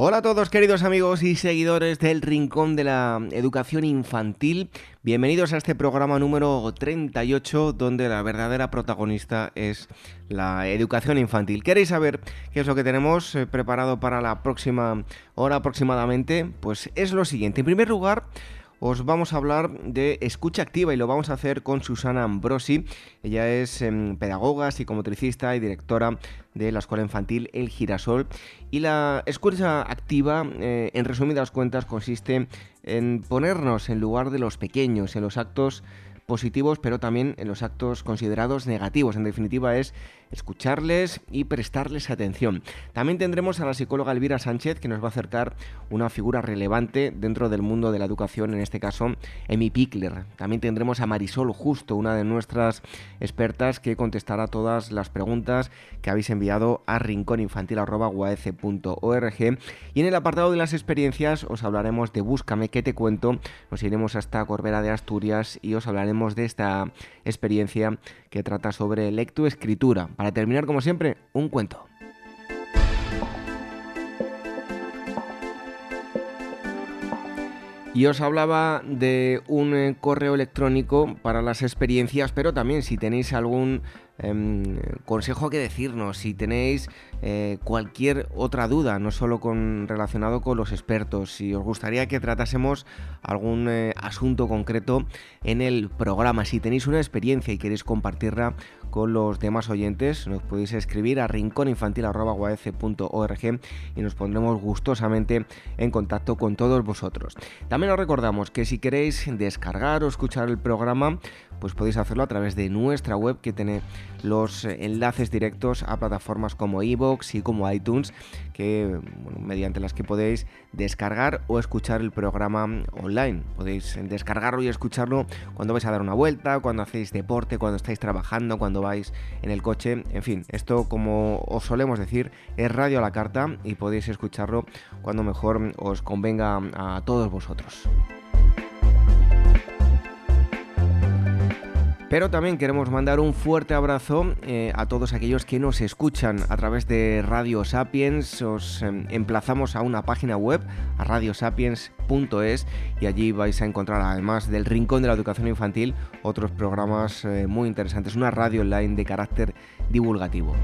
Hola a todos queridos amigos y seguidores del Rincón de la Educación Infantil. Bienvenidos a este programa número 38 donde la verdadera protagonista es la educación infantil. ¿Queréis saber qué es lo que tenemos eh, preparado para la próxima hora aproximadamente? Pues es lo siguiente. En primer lugar, os vamos a hablar de escucha activa y lo vamos a hacer con Susana Ambrosi. Ella es em, pedagoga, psicomotricista y directora de la Escuela Infantil El Girasol. Y la escucha activa, eh, en resumidas cuentas, consiste en ponernos en lugar de los pequeños, en los actos positivos, pero también en los actos considerados negativos. En definitiva, es escucharles y prestarles atención. También tendremos a la psicóloga Elvira Sánchez que nos va a acercar una figura relevante dentro del mundo de la educación, en este caso Emi Pickler. También tendremos a Marisol Justo, una de nuestras expertas que contestará todas las preguntas que habéis enviado a rincóninfantil.org y en el apartado de las experiencias os hablaremos de Búscame que te cuento, nos iremos hasta Corbera de Asturias y os hablaremos de esta experiencia que trata sobre lectoescritura. Para terminar, como siempre, un cuento. Y os hablaba de un eh, correo electrónico para las experiencias, pero también si tenéis algún em, consejo que decirnos, si tenéis eh, cualquier otra duda, no solo con, relacionado con los expertos, si os gustaría que tratásemos algún eh, asunto concreto en el programa, si tenéis una experiencia y queréis compartirla con los demás oyentes, nos podéis escribir a rincóninfantil.org y nos pondremos gustosamente en contacto con todos vosotros. También os recordamos que si queréis descargar o escuchar el programa, pues podéis hacerlo a través de nuestra web que tiene los enlaces directos a plataformas como iVoox y como iTunes, que mediante las que podéis descargar o escuchar el programa online. Podéis descargarlo y escucharlo cuando vais a dar una vuelta, cuando hacéis deporte, cuando estáis trabajando, cuando vais en el coche, en fin, esto como os solemos decir es radio a la carta y podéis escucharlo cuando mejor os convenga a todos vosotros. Pero también queremos mandar un fuerte abrazo eh, a todos aquellos que nos escuchan a través de Radio Sapiens. Os em, emplazamos a una página web, a radiosapiens.es, y allí vais a encontrar, además del Rincón de la Educación Infantil, otros programas eh, muy interesantes. Una radio online de carácter divulgativo.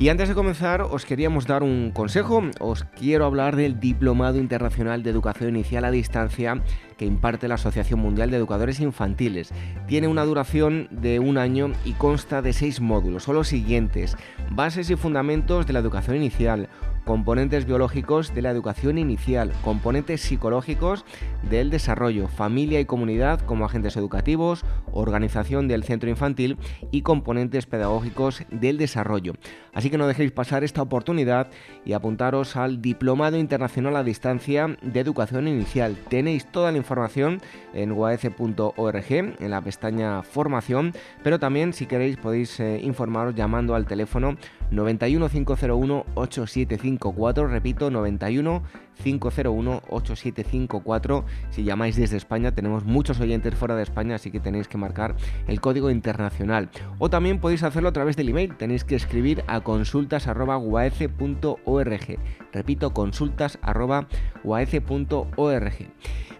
Y antes de comenzar, os queríamos dar un consejo. Os quiero hablar del Diplomado Internacional de Educación Inicial a Distancia que imparte la Asociación Mundial de Educadores Infantiles. Tiene una duración de un año y consta de seis módulos. Son los siguientes. Bases y fundamentos de la educación inicial componentes biológicos de la educación inicial, componentes psicológicos del desarrollo, familia y comunidad como agentes educativos, organización del centro infantil y componentes pedagógicos del desarrollo. Así que no dejéis pasar esta oportunidad y apuntaros al Diplomado Internacional a Distancia de Educación Inicial. Tenéis toda la información en uac.org en la pestaña Formación, pero también si queréis podéis eh, informaros llamando al teléfono 91 501 8754, repito, 91 501 8754. Si llamáis desde España, tenemos muchos oyentes fuera de España, así que tenéis que marcar el código internacional. O también podéis hacerlo a través del email, tenéis que escribir a consultas.uac.org. Repito, consultas.uac.org.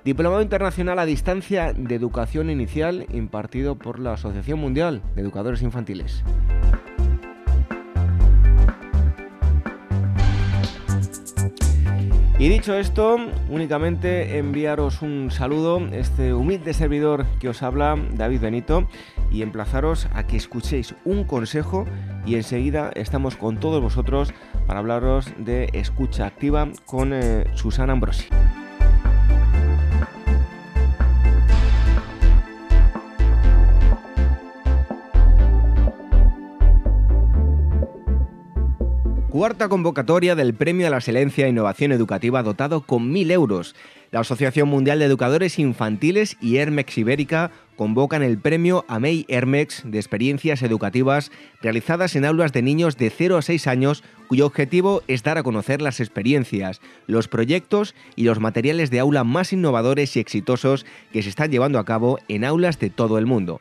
Diplomado Internacional a Distancia de Educación Inicial impartido por la Asociación Mundial de Educadores Infantiles. Y dicho esto, únicamente enviaros un saludo, este humilde servidor que os habla, David Benito, y emplazaros a que escuchéis un consejo y enseguida estamos con todos vosotros para hablaros de escucha activa con eh, Susana Ambrosi. Cuarta convocatoria del Premio a la Excelencia e Innovación Educativa dotado con 1.000 euros. La Asociación Mundial de Educadores Infantiles y Hermex Ibérica convocan el premio AMEI Hermex de experiencias educativas realizadas en aulas de niños de 0 a 6 años cuyo objetivo es dar a conocer las experiencias, los proyectos y los materiales de aula más innovadores y exitosos que se están llevando a cabo en aulas de todo el mundo.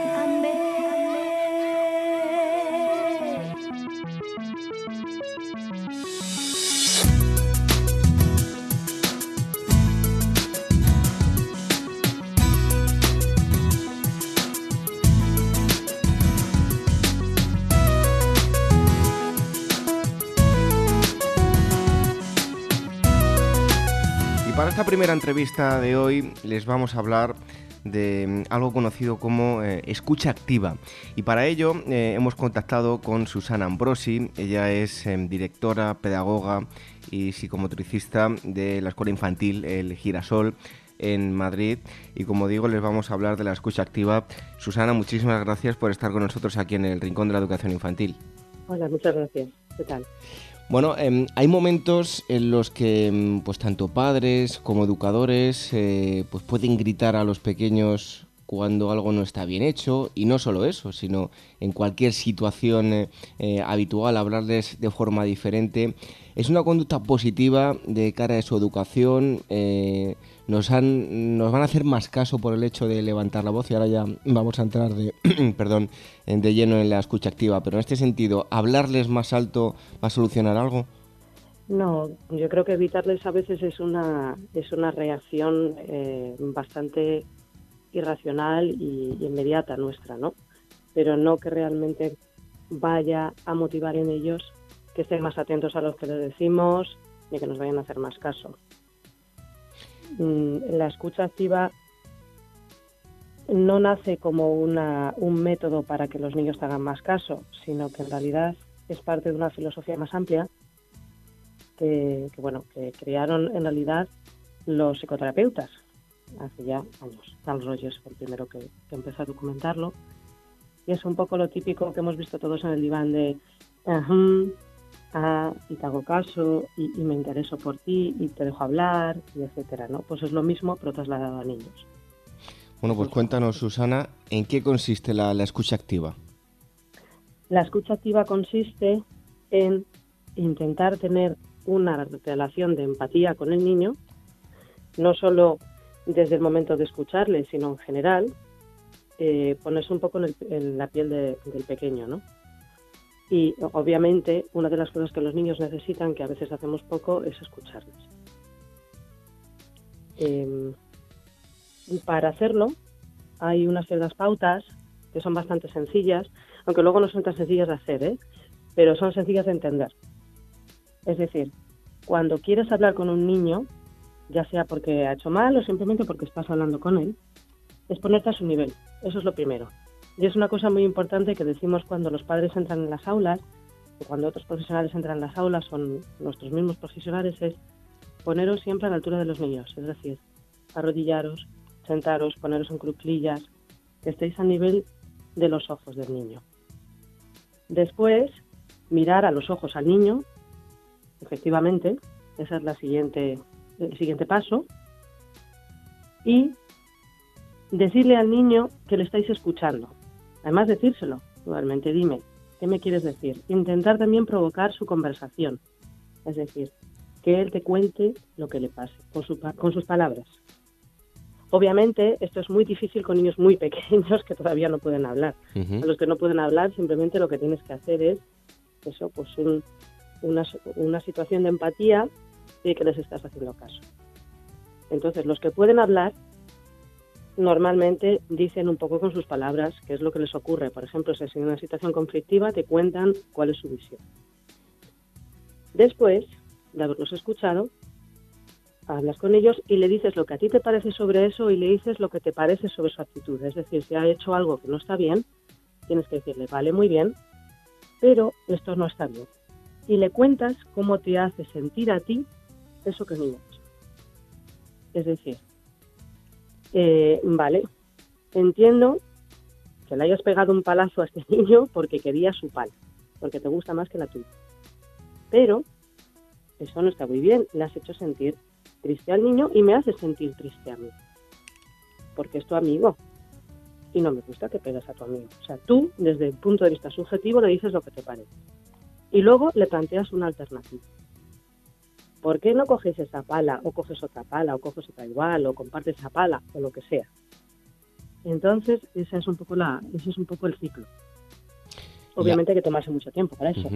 primera entrevista de hoy les vamos a hablar de mm, algo conocido como eh, escucha activa. Y para ello eh, hemos contactado con Susana Ambrosi. Ella es em, directora, pedagoga y psicomotricista de la Escuela Infantil El Girasol en Madrid. Y como digo, les vamos a hablar de la escucha activa. Susana, muchísimas gracias por estar con nosotros aquí en el Rincón de la Educación Infantil. Hola, muchas gracias. ¿Qué tal? Bueno, em, hay momentos en los que em, pues tanto padres como educadores eh, pues pueden gritar a los pequeños cuando algo no está bien hecho y no solo eso, sino en cualquier situación eh, eh, habitual hablarles de forma diferente. Es una conducta positiva de cara a su educación nos, han, nos van a hacer más caso por el hecho de levantar la voz y ahora ya vamos a entrar de, perdón, de lleno en la escucha activa. Pero en este sentido, ¿hablarles más alto va a solucionar algo? No, yo creo que evitarles a veces es una, es una reacción eh, bastante irracional y, inmediata nuestra, ¿no? Pero no que realmente vaya a motivar en ellos que estén más atentos a lo que les decimos ni que nos vayan a hacer más caso. Mm, la escucha activa no nace como una, un método para que los niños te hagan más caso, sino que en realidad es parte de una filosofía más amplia que, bueno que crearon en realidad los psicoterapeutas hace ya años. Carl Rogers fue el primero que, empezó a documentarlo y es un poco lo típico que hemos visto todos en el diván de y te hago caso y, me intereso por ti y te dejo hablar y etcétera, ¿no? Pues es lo mismo pero trasladado a niños. Bueno, pues cuéntanos, Susana, ¿en qué consiste la, escucha activa? La escucha activa consiste en intentar tener una relación de empatía con el niño, no solo desde el momento de escucharle, sino en general, eh, ponerse un poco en, la piel del pequeño, ¿no? Y obviamente una de las cosas que los niños necesitan, que a veces hacemos poco, es escucharles. Em, para hacerlo hay unas ciertas pautas que son bastante sencillas, aunque luego no son tan sencillas de hacer, ¿eh? pero son sencillas de entender. Es decir, cuando quieres hablar con un niño, ya sea porque ha hecho mal o simplemente porque estás hablando con él, es ponerte a su nivel. Eso es lo primero. Y es una cosa muy importante que decimos cuando los padres entran en las aulas, o cuando otros profesionales entran en las aulas, son nuestros mismos profesionales, es poneros siempre a la altura de los niños, es decir, arrodillaros, sentaros, poneros en cruclillas, que estéis a nivel de los ojos del niño. Después, mirar a los ojos al niño, efectivamente, ese es la siguiente, el siguiente paso, y decirle al niño que le estáis escuchando. Además, decírselo, igualmente, dime, ¿qué me quieres decir? Intentar también provocar su conversación, es decir, que él te cuente lo que le pase, con, con sus palabras. Obviamente, esto es muy difícil con niños muy pequeños que todavía no pueden hablar. A los que no pueden hablar, simplemente lo que tienes que hacer es eso, pues una, una situación de empatía y que les estás haciendo caso. Entonces, los que pueden hablar, normalmente dicen un poco con sus palabras qué es lo que les ocurre. Por ejemplo, si es una situación conflictiva, te cuentan cuál es su visión. Después de haberlos escuchado, hablas con ellos y le dices lo que a ti te parece sobre eso y le dices lo que te parece sobre su actitud. Es decir, si ha hecho algo que no está bien, tienes que decirle, vale, muy bien, pero esto no está bien. Y le cuentas cómo te hace sentir a ti eso que el niño ha hecho. Es decir, eh, vale, entiendo que le hayas pegado un palazo a este niño porque quería su pal, porque te gusta más que la tuya. Pero eso no está muy bien, le has hecho sentir triste al niño y me hace sentir triste a mí, porque es tu amigo y no me gusta que pegues a tu amigo. O sea, tú, desde el punto de vista subjetivo, le dices lo que te parece. Y luego le planteas una alternativa. ¿Por qué no coges esa pala o coges otra pala o coges otra igual o compartes esa pala o lo que sea? Entonces, esa es un poco la, ese es un poco el ciclo. Obviamente hay que tomarse mucho tiempo para eso.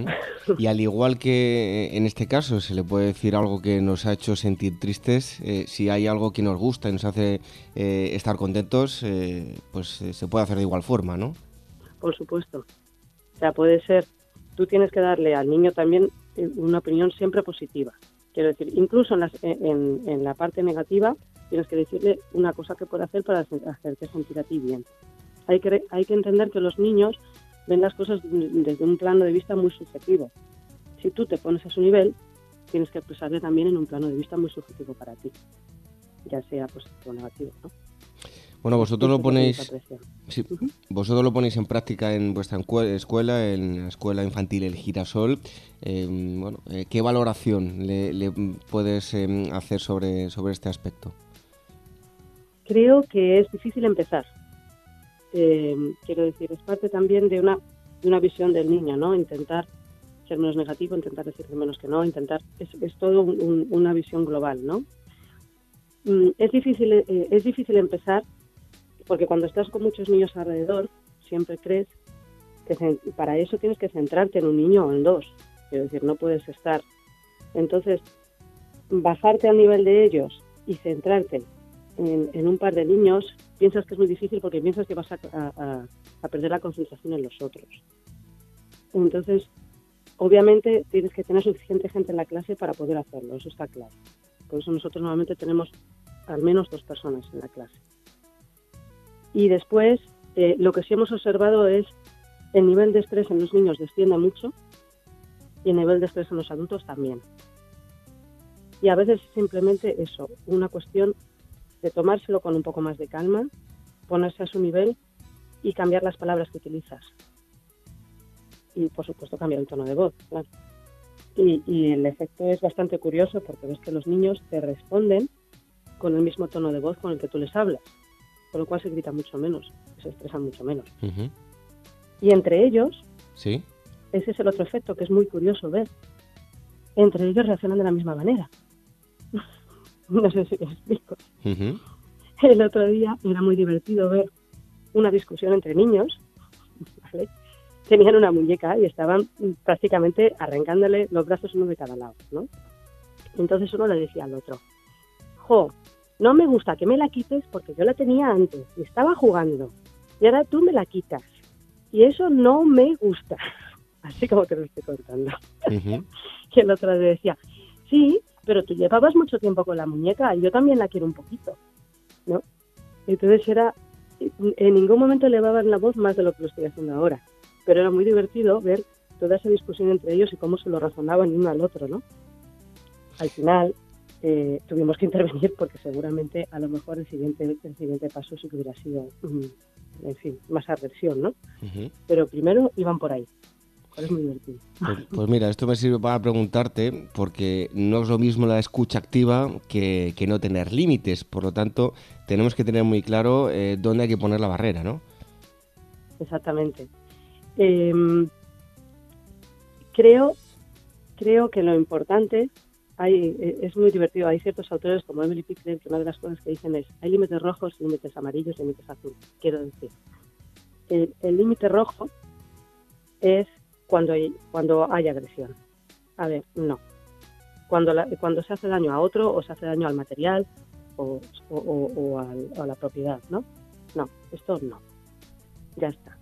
Y al igual que en este caso se le puede decir algo que nos ha hecho sentir tristes, eh, si hay algo que nos gusta y nos hace eh, estar contentos, eh, pues se puede hacer de igual forma, ¿no? Por supuesto. O sea, puede ser, tú tienes que darle al niño también una opinión siempre positiva. Quiero decir, incluso en, en la parte negativa, tienes que decirle una cosa que puede hacer para hacerte sentir a ti bien. Hay que, hay que entender que los niños ven las cosas desde un plano de vista muy subjetivo. Si tú te pones a su nivel, tienes que expresarle también en un plano de vista muy subjetivo para ti, ya sea positivo o negativo, ¿no? Bueno, vosotros lo ponéis, vosotros lo ponéis en práctica en vuestra escuela, en la escuela infantil El Girasol. Em, bueno, eh, ¿qué valoración le, puedes em, hacer sobre, sobre este aspecto? Creo que es difícil empezar. Eh, quiero decir, es parte también de una, de una visión del niño, ¿no? Intentar ser menos negativo, intentar decir menos que no, intentar, es, es todo una visión global, ¿no? Mm, es difícil, eh, es difícil empezar porque cuando estás con muchos niños alrededor, siempre crees que para eso tienes que centrarte en un niño o en dos. Quiero decir, no puedes estar. Entonces, bajarte al nivel de ellos y centrarte en, un par de niños, piensas que es muy difícil porque piensas que vas a, perder la concentración en los otros. Entonces, obviamente tienes que tener suficiente gente en la clase para poder hacerlo, eso está claro. Por eso nosotros normalmente tenemos al menos dos personas en la clase. Y después, eh, lo que sí hemos observado es el nivel de estrés en los niños desciende mucho y el nivel de estrés en los adultos también. Y a veces simplemente eso, una cuestión de tomárselo con un poco más de calma, ponerse a su nivel y cambiar las palabras que utilizas. Y por supuesto cambiar el tono de voz, Y, el efecto es bastante curioso porque ves que los niños te responden con el mismo tono de voz con el que tú les hablas, con lo cual se grita mucho menos, se estresan mucho menos. Y entre ellos, ¿Sí? ese es el otro efecto que es muy curioso ver. Entre ellos reaccionan de la misma manera. No sé si me explico. El otro día era muy divertido ver una discusión entre niños. Tenían una muñeca y estaban prácticamente arrancándole los brazos uno de cada lado, ¿no? Entonces uno le decía al otro, jo, no me gusta que me la quites porque yo la tenía antes y estaba jugando y ahora tú me la quitas y eso no me gusta. Así como te lo estoy contando. y el otro le decía, sí, pero tú llevabas mucho tiempo con la muñeca y yo también la quiero un poquito, ¿no? Entonces era, en ningún momento elevaban la voz más de lo que lo estoy haciendo ahora, pero era muy divertido ver toda esa discusión entre ellos y cómo se lo razonaban uno al otro, ¿no? Al final eh, tuvimos que intervenir porque seguramente a lo mejor el siguiente, el siguiente paso sí que hubiera sido, mm, en fin, más aversión, ¿no? Pero primero iban por ahí. Pues, pues, mira, esto me sirve para preguntarte, porque no es lo mismo la escucha activa que, no tener límites. Por lo tanto, tenemos que tener muy claro eh, dónde hay que poner la barrera, ¿no? Exactamente. Em, creo, creo que lo importante hay, e, es muy divertido. Hay ciertos autores como Emily Pickler que una de las cosas que dicen es hay límites rojos, límites amarillos, límites azules. Quiero decir, el límite rojo es cuando hay, cuando hay agresión. A ver, no. Cuando, cuando se hace daño a otro o se hace daño al material o, a la propiedad, ¿no? No, esto no. Ya está.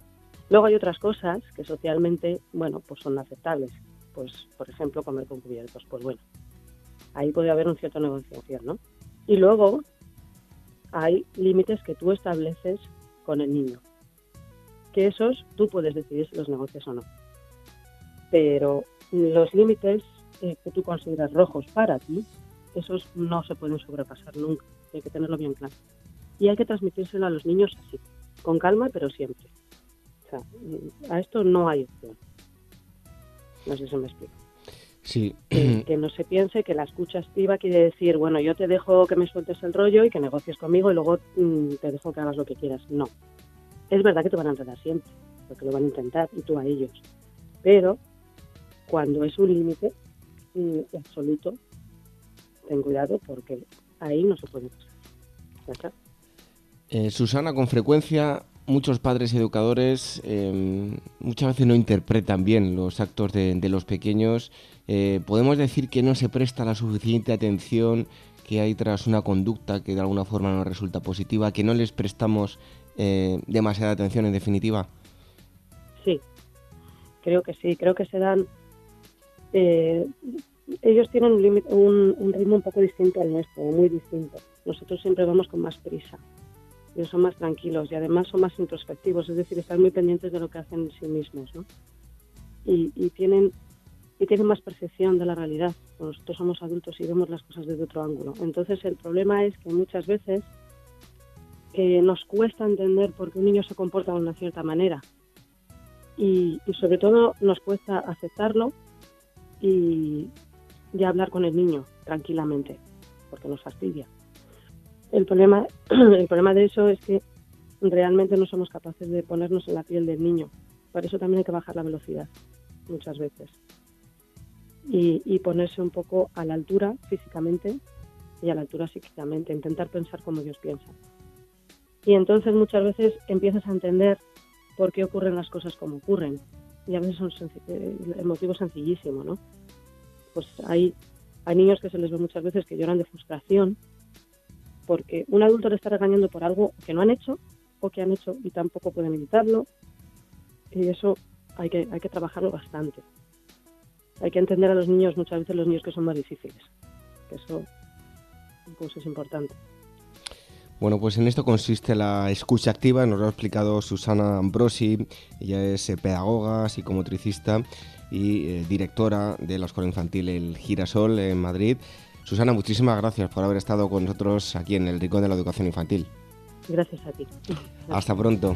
Luego hay otras cosas que socialmente, bueno, pues son aceptables. Pues, por ejemplo, comer con cubiertos. Pues bueno, ahí puede haber un cierto negociación, ¿no? Y luego hay límites que tú estableces con el niño, que esos tú puedes decidir si los negocias o no. Pero los límites que tú consideras rojos para ti, esos no se pueden sobrepasar nunca, hay que tenerlo bien claro. Y hay que transmitírselo a los niños así, con calma, pero siempre. O sea, a esto no hay opción. No sé si me explico. Sí. Que, no se piense que la escucha activa quiere decir, bueno, yo te dejo que me sueltes el rollo y que negocies conmigo y luego mm, te dejo que hagas lo que quieras. No. Es verdad que te van a enredar siempre, porque lo van a intentar y tú a ellos. Pero cuando es un límite mm, absoluto, ten cuidado porque ahí no se puede pasar. Eh, Susana, con frecuencia muchos padres educadores em, muchas veces no interpretan bien los actos de, los pequeños. Eh, podemos decir que no se presta la suficiente atención que hay tras una conducta que de alguna forma no resulta positiva, que no les prestamos eh, demasiada atención en definitiva. Sí, creo que sí, creo que se dan... Eh, ellos tienen un, un, un ritmo un poco distinto al nuestro, muy distinto. Nosotros siempre vamos con más prisa ellos son más tranquilos y además son más introspectivos, es decir, están muy pendientes de lo que hacen en sí mismos, ¿no? Y, tienen y tienen más percepción de la realidad. Nosotros somos adultos y vemos las cosas desde otro ángulo. Entonces el problema es que muchas veces nos cuesta entender por qué un niño se comporta de una cierta manera y, sobre todo nos cuesta aceptarlo y, y hablar con el niño tranquilamente porque nos fastidia. El problema, el problema de eso es que realmente no somos capaces de ponernos en la piel del niño. Por eso también hay que bajar la velocidad muchas veces. Y, ponerse un poco a la altura físicamente y a la altura psíquicamente, intentar pensar como ellos piensan. Y entonces muchas veces empiezas a entender por qué ocurren las cosas como ocurren. Y a veces son eh, el motivo sencillísimo, ¿no? Pues hay, hay niños que se les ve muchas veces que lloran de frustración porque un adulto le está regañando por algo que no han hecho o que han hecho y tampoco pueden evitarlo. Y eso hay que, hay que trabajarlo bastante. Hay que entender a los niños, muchas veces los niños que son más difíciles. Eso pues, es importante. Bueno, pues en esto consiste la escucha activa, nos lo ha explicado Susana Ambrosi, ella es eh, pedagoga, psicomotricista y eh, directora de la Escuela Infantil El Girasol en Madrid. Susana, muchísimas gracias por haber estado con nosotros aquí en el Rincón de la Educación Infantil. Gracias a ti. Hasta pronto.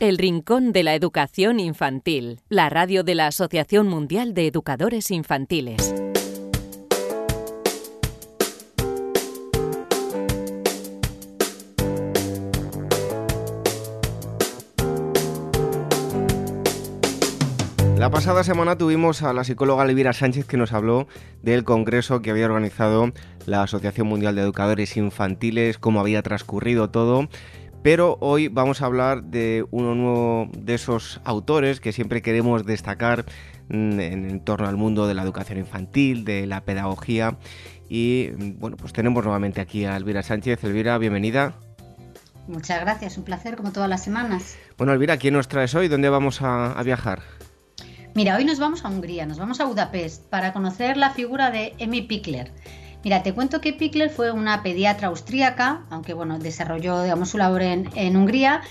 El Rincón de la Educación Infantil, la radio de la Asociación Mundial de Educadores Infantiles. La pasada semana tuvimos a la psicóloga Elvira Sánchez que nos habló del congreso que había organizado la Asociación Mundial de Educadores Infantiles, cómo había transcurrido todo pero hoy vamos a hablar de uno nuevo de esos autores que siempre queremos destacar mm, en, torno al mundo de la educación infantil, de la pedagogía. Y mm, bueno, pues tenemos nuevamente aquí a Elvira Sánchez. Elvira, bienvenida. Muchas gracias, un placer como todas las semanas. Bueno, Elvira, ¿quién nos traes hoy? ¿Dónde vamos a, a viajar? Mira, hoy nos vamos a Hungría, nos vamos a Budapest para conocer la figura de Emi Pickler. Mira, te cuento que Pickler fue una pediatra austríaca, aunque bueno, desarrolló digamos, su labor en, Hungría.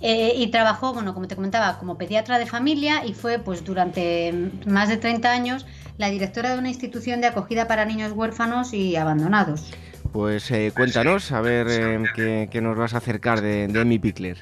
Eh, y trabajó, bueno, como te comentaba, como pediatra de familia y fue pues durante más de 30 años la directora de una institución de acogida para niños huérfanos y abandonados. Pues eh, cuéntanos, a ver eh, qué, nos vas a acercar de, de Emi Pickler.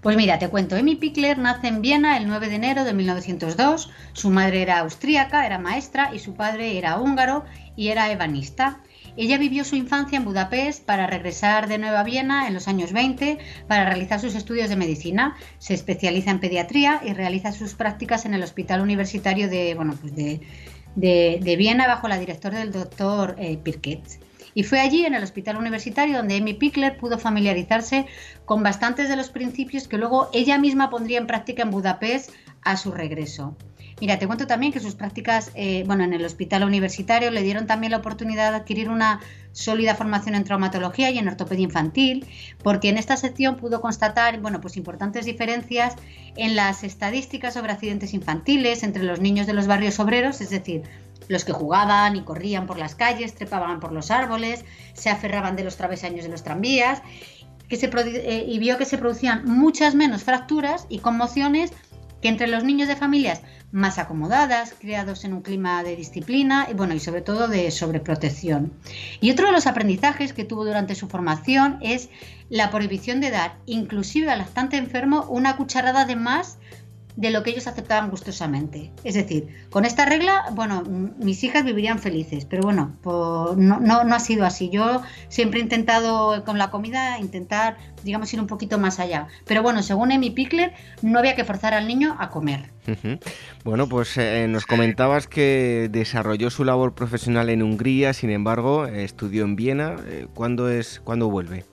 Pues mira, te cuento, Emi Pickler nace en Viena el 9 de enero de 1902. Su madre era austríaca, era maestra, y su padre era húngaro y era ebanista. Ella vivió su infancia en Budapest para regresar de nuevo a Viena en los años 20 para realizar sus estudios de medicina. Se especializa en pediatría y realiza sus prácticas en el Hospital Universitario de, bueno, pues de, Viena bajo la directora del doctor eh, Pirket. Y fue allí, en el hospital universitario, donde Amy Pickler pudo familiarizarse con bastantes de los principios que luego ella misma pondría en práctica en Budapest a su regreso. Mira, te cuento también que sus prácticas, eh, bueno, en el hospital universitario le dieron también la oportunidad de adquirir una sólida formación en traumatología y en ortopedia infantil, porque en esta sección pudo constatar, bueno, pues importantes diferencias en las estadísticas sobre accidentes infantiles entre los niños de los barrios obreros, es decir, los que jugaban y corrían por las calles, trepaban por los árboles, se aferraban de los travesaños de los tranvías, que se, eh, y vio que se producían muchas menos fracturas y conmociones que entre los niños de familias más acomodadas, criados en un clima de disciplina y bueno, y sobre todo de sobreprotección. Y otro de los aprendizajes que tuvo durante su formación es la prohibición de dar, inclusive al lactante enfermo, una cucharada de más de lo que ellos aceptaban gustosamente. Es decir, con esta regla, bueno, mis hijas vivirían felices, pero bueno, no, no, ha sido así. Yo siempre he intentado con la comida, intentar, digamos, ir un poquito más allá. Pero bueno, según Emi Pickler, no había que forzar al niño a comer. Bueno, pues eh, nos comentabas que desarrolló su labor profesional en Hungría, sin embargo, estudió en Viena. Eh, ¿Cuándo, es, ¿Cuándo vuelve?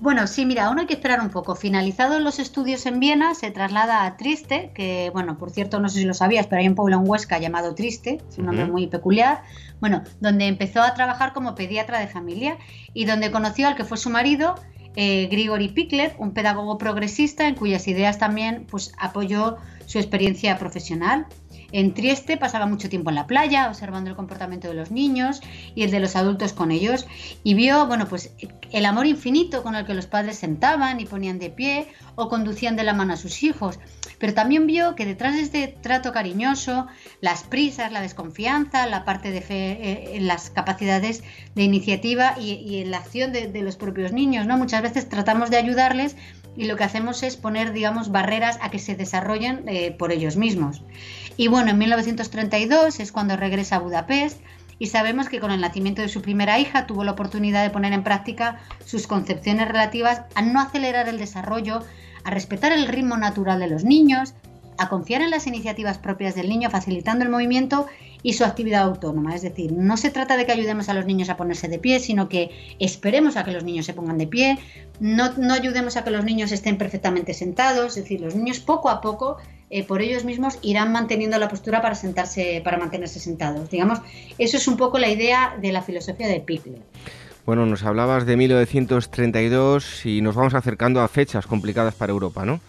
Bueno, sí, mira, aún hay que esperar un poco. Finalizados los estudios en Viena, se traslada a Triste, que, bueno, por cierto, no sé si lo sabías, pero hay un pueblo en Huesca llamado Triste, es un nombre muy peculiar, bueno, donde empezó a trabajar como pediatra de familia y donde conoció al que fue su marido, eh, Grigori Pickler, un pedagogo progresista en cuyas ideas también pues, apoyó su experiencia profesional. En Trieste pasaba mucho tiempo en la playa observando el comportamiento de los niños y el de los adultos con ellos y vio, bueno, pues el amor infinito con el que los padres sentaban y ponían de pie o conducían de la mano a sus hijos. Pero también vio que detrás de este trato cariñoso, las prisas, la desconfianza, la parte de fe eh, en las capacidades de iniciativa y, en la acción de, los propios niños, ¿no? Muchas veces tratamos de ayudarles y lo que hacemos es poner, digamos, barreras a que se desarrollen eh, por ellos mismos. Y bueno, en 1932 es cuando regresa a Budapest y sabemos que con el nacimiento de su primera hija tuvo la oportunidad de poner en práctica sus concepciones relativas a no acelerar el desarrollo, a respetar el ritmo natural de los niños, a confiar en las iniciativas propias del niño, facilitando el movimiento y su actividad autónoma. Es decir, no se trata de que ayudemos a los niños a ponerse de pie, sino que esperemos a que los niños se pongan de pie, no, no ayudemos a que los niños estén perfectamente sentados, es decir, los niños poco a poco eh, por ellos mismos irán manteniendo la postura para sentarse, para mantenerse sentados. Digamos, eso es un poco la idea de la filosofía de Pickler. Bueno, nos hablabas de 1932 y nos vamos acercando a fechas complicadas para Europa, ¿no?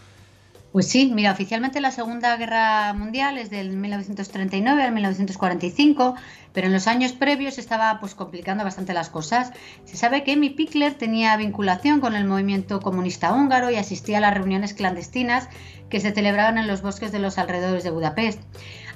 Pues sí, mira, oficialmente la Segunda Guerra Mundial es del 1939 al 1945, pero en los años previos estaba pues complicando bastante las cosas. Se sabe que Emi Pickler tenía vinculación con el movimiento comunista húngaro y asistía a las reuniones clandestinas que se celebraban en los bosques de los alrededores de Budapest.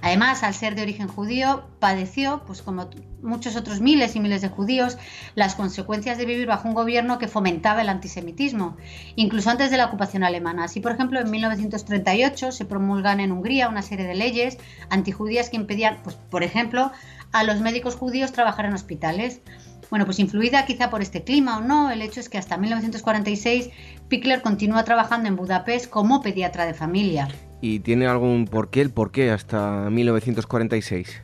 Además, al ser de origen judío, padeció, pues como muchos otros miles y miles de judíos, las consecuencias de vivir bajo un gobierno que fomentaba el antisemitismo, incluso antes de la ocupación alemana. Así, por ejemplo, en 1938 se promulgan en Hungría una serie de leyes antijudías que impedían, pues, por ejemplo, a los médicos judíos trabajar en hospitales. Bueno, pues influida quizá por este clima o no, el hecho es que hasta 1946 Pickler continúa trabajando en Budapest como pediatra de familia. ¿Y tiene algún porqué el porqué hasta 1946?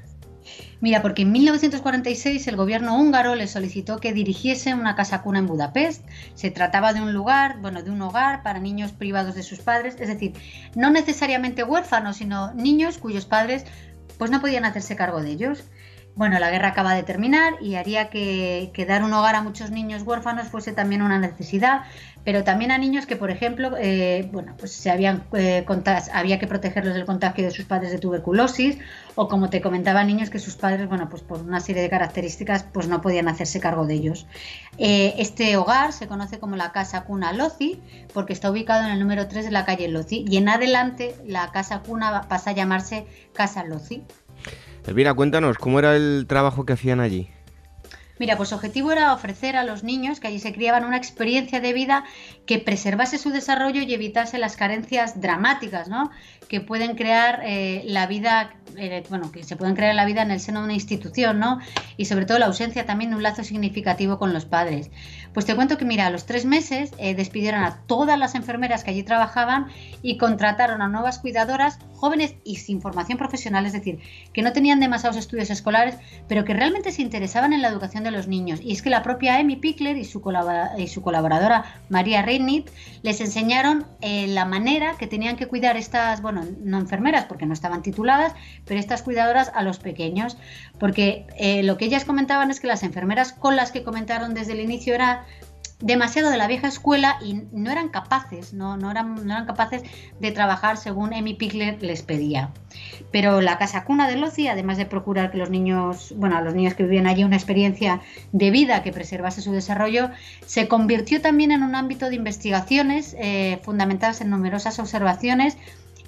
Mira, porque en 1946 el gobierno húngaro le solicitó que dirigiese una casa cuna en Budapest. Se trataba de un lugar, bueno, de un hogar para niños privados de sus padres, es decir, no necesariamente huérfanos, sino niños cuyos padres pues no podían hacerse cargo de ellos. Bueno, la guerra acaba de terminar y haría que, dar un hogar a muchos niños huérfanos fuese también una necesidad, pero también a niños que, por ejemplo, eh, bueno, pues se habían eh, había que protegerlos del contagio de sus padres de tuberculosis, o como te comentaba, niños que sus padres, bueno, pues por una serie de características, pues no podían hacerse cargo de ellos. Eh, este hogar se conoce como la Casa Cuna Lozi, porque está ubicado en el número 3 de la calle Lozi, y en adelante la Casa Cuna pasa a llamarse Casa Lozi. Elvira, cuéntanos, ¿cómo era el trabajo que hacían allí? Mira, pues su objetivo era ofrecer a los niños que allí se criaban una experiencia de vida que preservase su desarrollo y evitase las carencias dramáticas, ¿no? Que pueden crear eh, la vida, eh, bueno, que se pueden crear la vida en el seno de una institución, ¿no? Y sobre todo la ausencia también de un lazo significativo con los padres. Pues te cuento que, mira, a los tres meses eh, despidieron a todas las enfermeras que allí trabajaban y contrataron a nuevas cuidadoras jóvenes y sin formación profesional, es decir, que no tenían demasiados estudios escolares, pero que realmente se interesaban en la educación de los niños. Y es que la propia Amy Pickler y su, y su colaboradora María Reinit les enseñaron la manera que tenían que cuidar estas, bueno, no enfermeras porque no estaban tituladas, pero estas cuidadoras a los pequeños. Porque eh, lo que ellas comentaban es que las enfermeras con las que comentaron desde el inicio era demasiado de la vieja escuela y no eran capaces, no, no, eran, no eran capaces de trabajar según Amy Pickler les pedía. Pero la casa cuna de Lozi, además de procurar que los niños, bueno, a los niños que vivían allí una experiencia de vida que preservase su desarrollo, se convirtió también en un ámbito de investigaciones eh, fundamentadas en numerosas observaciones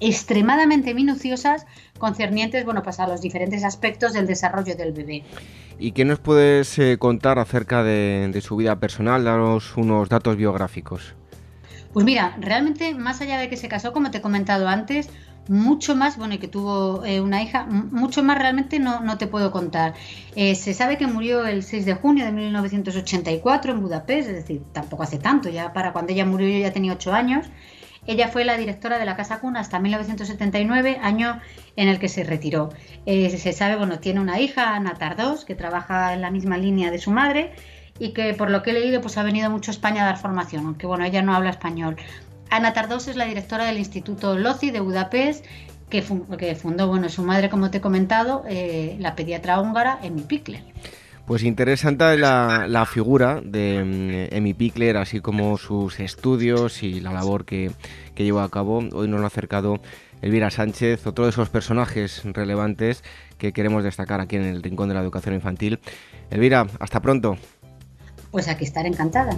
extremadamente minuciosas concernientes bueno, pues a los diferentes aspectos del desarrollo del bebé. ¿Y qué nos puedes eh, contar acerca de, su vida personal? Daros unos datos biográficos. Pues mira, realmente más allá de que se casó, como te he comentado antes, mucho más, bueno, y que tuvo eh, una hija, mucho más realmente no, no te puedo contar. Eh, se sabe que murió el 6 de junio de 1984 en Budapest, es decir, tampoco hace tanto, ya para cuando ella murió yo ya tenía 8 años. Ella fue la directora de la Casa Cuna hasta 1979, año en el que se retiró. Eh, se sabe, bueno, tiene una hija, Ana Tardós, que trabaja en la misma línea de su madre y que por lo que he leído pues ha venido mucho a España a dar formación, aunque bueno, ella no habla español. Ana Tardós es la directora del Instituto LOCI de Budapest que, fundó, bueno, su madre, como te he comentado, eh, la pediatra húngara Emi Pickler. Pues interesante la, figura de mm, Emi Pickler, así como sus estudios y la labor que, que llevó a cabo. Hoy nos lo ha acercado Elvira Sánchez, otro de esos personajes relevantes que queremos destacar aquí en el Rincón de la Educación Infantil. Elvira, hasta pronto. Pues aquí estar encantada.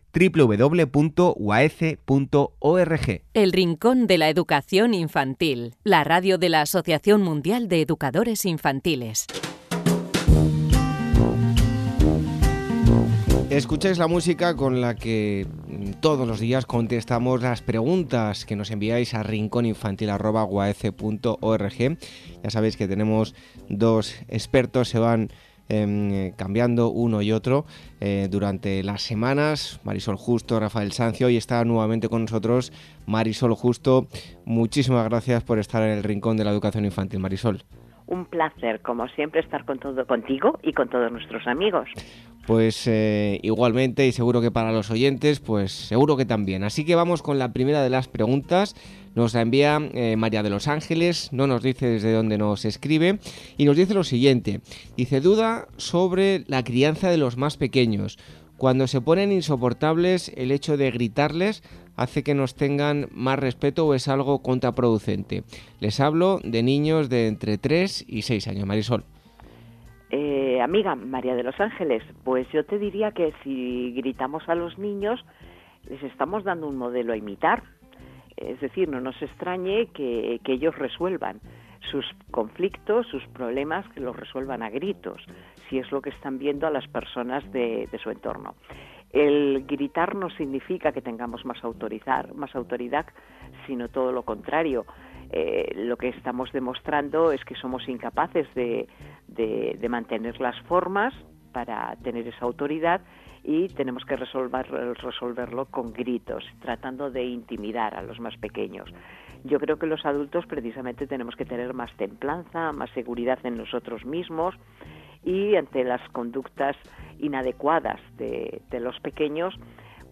www.uaece.org. El Rincón de la Educación Infantil, la radio de la Asociación Mundial de Educadores Infantiles. Escucháis la música con la que todos los días contestamos las preguntas que nos enviáis a rincóninfantil.org. Ya sabéis que tenemos dos expertos, se van Em, cambiando uno y otro eh, durante las semanas. Marisol Justo, Rafael Sancio, y está nuevamente con nosotros Marisol Justo. Muchísimas gracias por estar en el rincón de la educación infantil, Marisol. Un placer, como siempre, estar con todo, contigo y con todos nuestros amigos. Pues eh, igualmente y seguro que para los oyentes, pues seguro que también. Así que vamos con la primera de las preguntas. Nos la envía eh, María de los Ángeles, no nos dice desde dónde nos escribe y nos dice lo siguiente. Dice duda sobre la crianza de los más pequeños. Cuando se ponen insoportables, el hecho de gritarles hace que nos tengan más respeto o es algo contraproducente. Les hablo de niños de entre 3 y 6 años. Marisol. Eh, amiga María de los Ángeles, pues yo te diría que si gritamos a los niños, les estamos dando un modelo a imitar. Es decir, no nos extrañe que, ellos resuelvan sus conflictos, sus problemas, que los resuelvan a gritos, si es lo que están viendo a las personas de, su entorno. El gritar no significa que tengamos más autoridad, más autoridad sino todo lo contrario. Eh, lo que estamos demostrando es que somos incapaces de mantener las formas para tener esa autoridad y tenemos que resolver, resolverlo con gritos, tratando de intimidar a los más pequeños. Yo creo que los adultos precisamente tenemos que tener más templanza, más seguridad en nosotros mismos y ante las conductas inadecuadas de, los pequeños,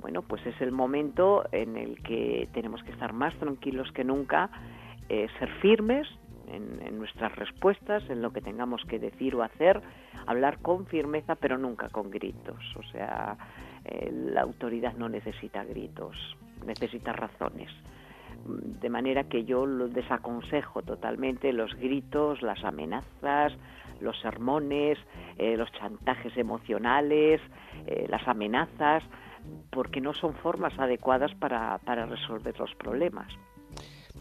bueno, pues es el momento en el que tenemos que estar más tranquilos que nunca, eh, ser firmes en, nuestras respuestas, en lo que tengamos que decir o hacer, hablar con firmeza, pero nunca con gritos. O sea, eh, la autoridad no necesita gritos, necesita razones. De manera que yo lo desaconsejo totalmente los gritos, las amenazas, los sermones, eh, los chantajes emocionales, las amenazas porque no son formas adecuadas para resolver los problemas.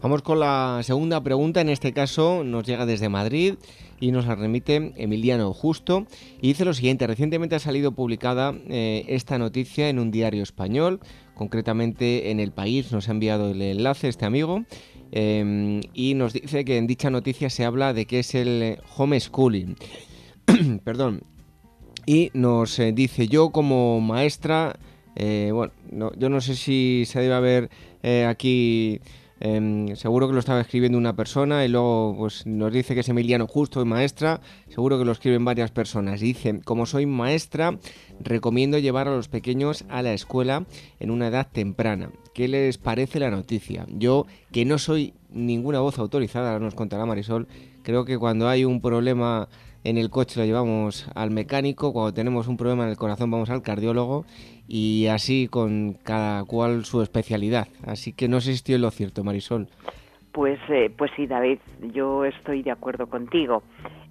Vamos con la segunda pregunta, en este caso nos llega desde Madrid y nos la remite Emiliano Justo y dice lo siguiente, recientemente ha salido publicada eh, esta noticia en un diario español, concretamente en El País, nos ha enviado el enlace este amigo em, y nos dice que en dicha noticia se habla de que es el homeschooling. Perdón. Y nos eh, dice yo como maestra eh, bueno, yo no sé si se debe haber eh, aquí... Em, seguro que lo estaba escribiendo una persona y luego pues, nos dice que es Emiliano Justo y maestra. Seguro que lo escriben varias personas. Dice, como soy maestra, recomiendo llevar a los pequeños a la escuela en una edad temprana. ¿Qué les parece la noticia? Yo, que no soy ninguna voz autorizada, nos contará Marisol, creo que cuando hay un problema en el coche lo llevamos al mecánico, cuando tenemos un problema en el corazón vamos al cardiólogo y así con cada cual su especialidad. Así que no sé si lo cierto, Marisol. Pues, eh, pues sí, David, yo estoy de acuerdo contigo.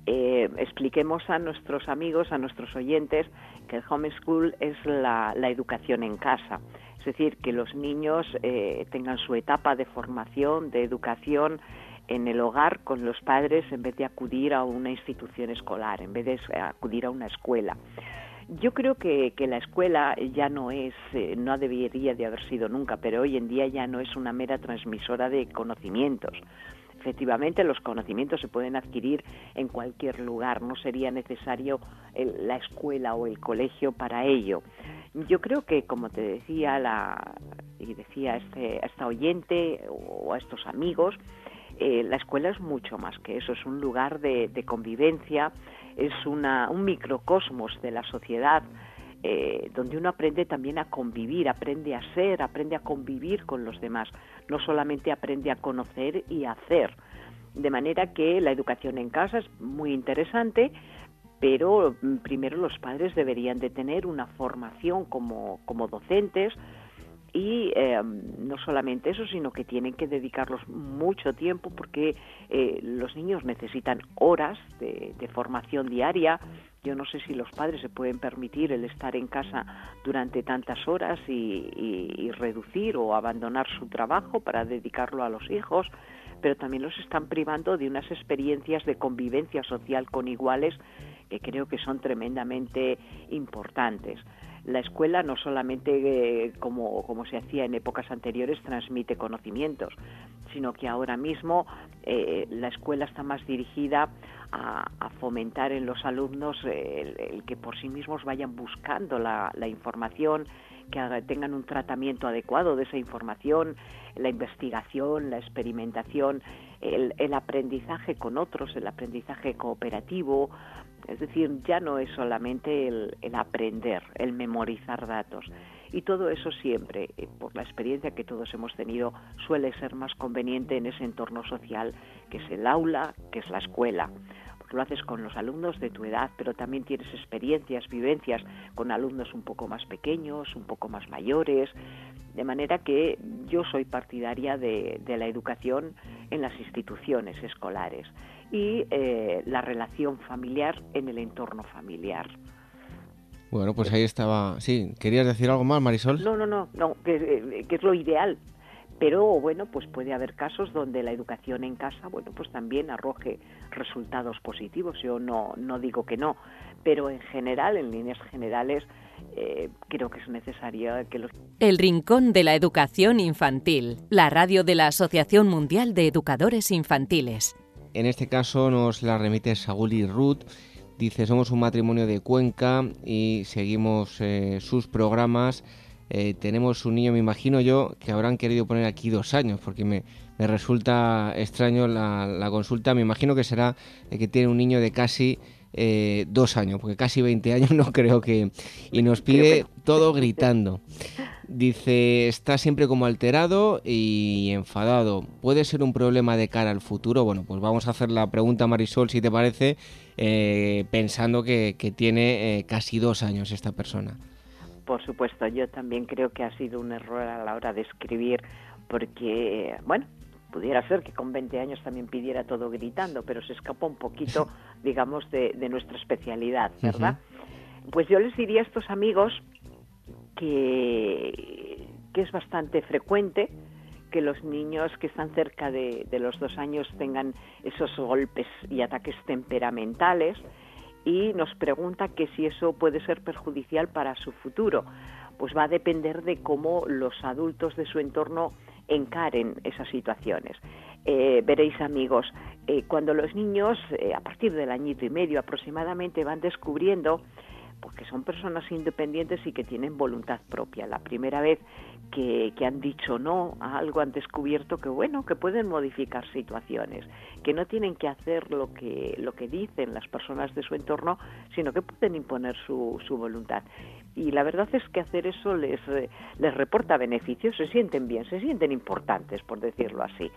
Eh, expliquemos a nuestros amigos, a nuestros oyentes, que el homeschool es la, educación en casa. Es decir, que los niños eh, tengan su etapa de formación, de educación en el hogar con los padres en vez de acudir a una institución escolar, en vez de acudir a una escuela. Yo creo que, la escuela ya no es, eh, no debería de haber sido nunca, pero hoy en día ya no es una mera transmisora de conocimientos. Efectivamente, los conocimientos se pueden adquirir en cualquier lugar, no sería necesario la escuela o el colegio para ello. Yo creo que, como te decía la, y decía este, esta oyente o a estos amigos, eh, la escuela es mucho más que eso, es un lugar de, convivencia, es una, un microcosmos de la sociedad eh, donde uno aprende también a convivir, aprende a ser, aprende a convivir con los demás, no solamente aprende a conocer y a hacer. De manera que la educación en casa es muy interesante, pero mm, primero los padres deberían de tener una formación como, como docentes, y eh, no solamente eso, sino que tienen que dedicarlos mucho tiempo porque eh, los niños necesitan horas de, formación diaria. Yo no sé si los padres se pueden permitir el estar en casa durante tantas horas y, reducir o abandonar su trabajo para dedicarlo a los hijos, pero también los están privando de unas experiencias de convivencia social con iguales que creo que son tremendamente importantes la escuela no solamente eh, como, como, se hacía en épocas anteriores transmite conocimientos, sino que ahora mismo eh, la escuela está más dirigida a, fomentar en los alumnos el, que por sí mismos vayan buscando la, información, que tengan un tratamiento adecuado de esa información, la investigación, la experimentación, el aprendizaje con otros, el aprendizaje cooperativo, es decir, ya no es solamente el, aprender, el memorizar datos. Y todo eso siempre, eh, por la experiencia que todos hemos tenido, suele ser más conveniente en ese entorno social que es el aula, que es la escuela. Porque lo haces con los alumnos de tu edad, pero también tienes experiencias, vivencias con alumnos un poco más pequeños, un poco más mayores. De manera que yo soy partidaria de la educación en las instituciones escolares y eh, la relación familiar en el entorno familiar. Bueno, pues ahí estaba. Sí, ¿querías decir algo más, Marisol? No, no, no, no que, eh, que, es lo ideal. Pero bueno, pues puede haber casos donde la educación en casa, bueno, pues también arroje resultados positivos. Yo no, no digo que no, pero en general, en líneas generales, eh, creo que es necesario que los... El Rincón de la Educación Infantil, la radio de la Asociación Mundial de Educadores Infantiles. En este caso nos la remite Saúl y Ruth. Dice, somos un matrimonio de Cuenca y seguimos eh, sus programas. Eh, tenemos un niño, me imagino yo, que habrán querido poner aquí dos años, porque me, resulta extraño la, consulta. Me imagino que será que tiene un niño de casi eh, dos años, porque casi 20 años no creo que... Y nos pide todo gritando. Dice, está siempre como alterado y enfadado. ¿Puede ser un problema de cara al futuro? Bueno, pues vamos a hacer la pregunta, Marisol, si te parece, eh, pensando que, tiene eh, casi dos años esta persona. Por supuesto, yo también creo que ha sido un error a la hora de escribir, porque, bueno, pudiera ser que con 20 años también pidiera todo gritando, pero se escapó un poquito, digamos, de, nuestra especialidad, ¿verdad? Pues yo les diría a estos amigos que, que es bastante frecuente que los niños que están cerca de, los dos años tengan esos golpes y ataques temperamentales y nos pregunta que si eso puede ser perjudicial para su futuro. Pues va a depender de cómo los adultos de su entorno encaren esas situaciones. Eh, veréis amigos, eh, cuando los niños eh, a partir del añito y medio aproximadamente van descubriendo porque son personas independientes y que tienen voluntad propia. La primera vez que, han dicho no a algo han descubierto que bueno, que pueden modificar situaciones, que no tienen que hacer lo que, lo que dicen las personas de su entorno, sino que pueden imponer su, su voluntad. Y la verdad es que hacer eso les, les reporta beneficios, se sienten bien, se sienten importantes, por decirlo así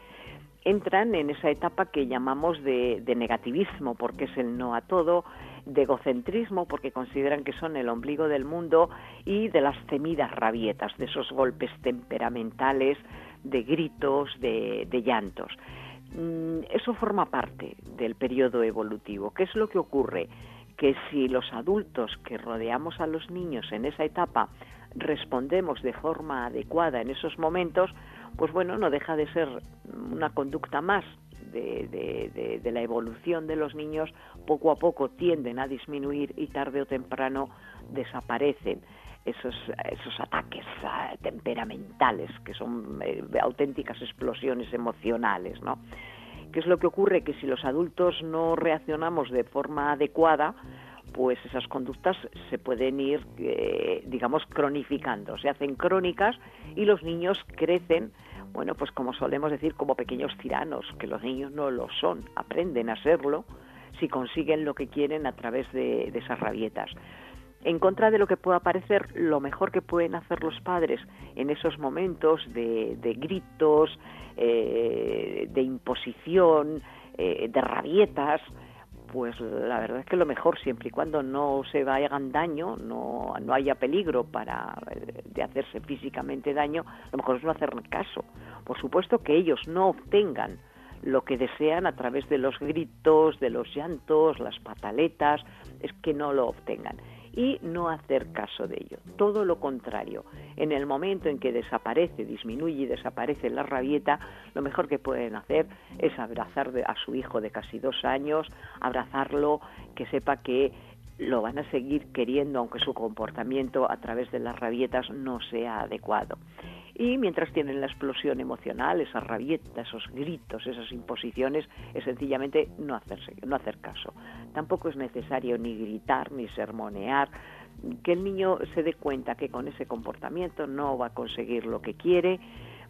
entran en esa etapa que llamamos de, de, negativismo, porque es el no a todo, de egocentrismo porque consideran que son el ombligo del mundo y de las temidas rabietas, de esos golpes temperamentales, de gritos, de, llantos. Mm, eso forma parte del periodo evolutivo. ¿Qué es lo que ocurre? Que si los adultos que rodeamos a los niños en esa etapa respondemos de forma adecuada en esos momentos, pues bueno, no deja de ser una conducta más de, la evolución de los niños poco a poco tienden a disminuir y tarde o temprano desaparecen esos, esos ataques ah, temperamentales que son eh, auténticas explosiones emocionales, ¿no? ¿Qué es lo que ocurre? Que si los adultos no reaccionamos de forma adecuada, pues esas conductas se pueden ir, eh, digamos, cronificando, se hacen crónicas y los niños crecen bueno, pues como solemos decir, como pequeños tiranos, que los niños no lo son, aprenden a serlo si consiguen lo que quieren a través de, esas rabietas. En contra de lo que pueda parecer, lo mejor que pueden hacer los padres en esos momentos de, gritos, eh, de imposición, eh, de rabietas, pues la verdad es que lo mejor, siempre y cuando no se hagan daño, no, no haya peligro para eh, de hacerse físicamente daño, lo mejor es no hacer caso. Por supuesto que ellos no obtengan lo que desean a través de los gritos, de los llantos, las pataletas, es que no lo obtengan y no hacer caso de ello. Todo lo contrario, en el momento en que desaparece, disminuye y desaparece la rabieta, lo mejor que pueden hacer es abrazar a su hijo de casi dos años, abrazarlo, que sepa que lo van a seguir queriendo aunque su comportamiento a través de las rabietas no sea adecuado. Y mientras tienen la explosión emocional, esa rabieta, esos gritos, esas imposiciones, es sencillamente no, hacerse, no hacer caso. Tampoco es necesario ni gritar ni sermonear, que el niño se dé cuenta que con ese comportamiento no va a conseguir lo que quiere,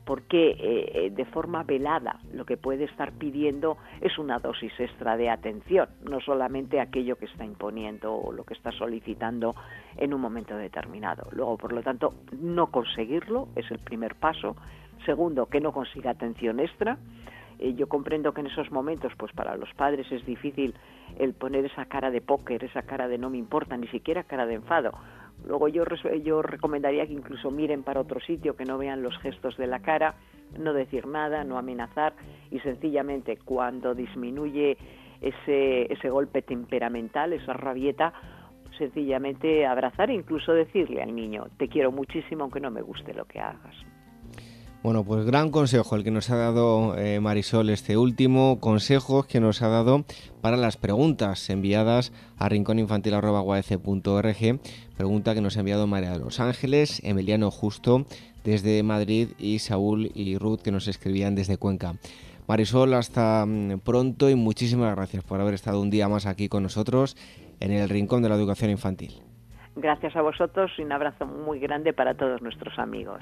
porque eh, de forma velada lo que puede estar pidiendo es una dosis extra de atención, no solamente aquello que está imponiendo o lo que está solicitando en un momento determinado. Luego, por lo tanto, no conseguirlo es el primer paso. Segundo, que no consiga atención extra. Eh, yo comprendo que en esos momentos, pues para los padres es difícil el poner esa cara de póker, esa cara de no me importa, ni siquiera cara de enfado Luego yo, yo recomendaría que incluso miren para otro sitio, que no vean los gestos de la cara, no decir nada, no amenazar y sencillamente cuando disminuye ese, ese golpe temperamental, esa rabieta, sencillamente abrazar e incluso decirle al niño, te quiero muchísimo aunque no me guste lo que hagas. Bueno, pues gran consejo el que nos ha dado eh, Marisol, este último consejo que nos ha dado para las preguntas enviadas a rincóninfantil.org, pregunta que nos ha enviado María de los Ángeles, Emiliano Justo desde Madrid y Saúl y Ruth que nos escribían desde Cuenca. Marisol, hasta mm, pronto y muchísimas gracias por haber estado un día más aquí con nosotros en el Rincón de la Educación Infantil. Gracias a vosotros y un abrazo muy grande para todos nuestros amigos.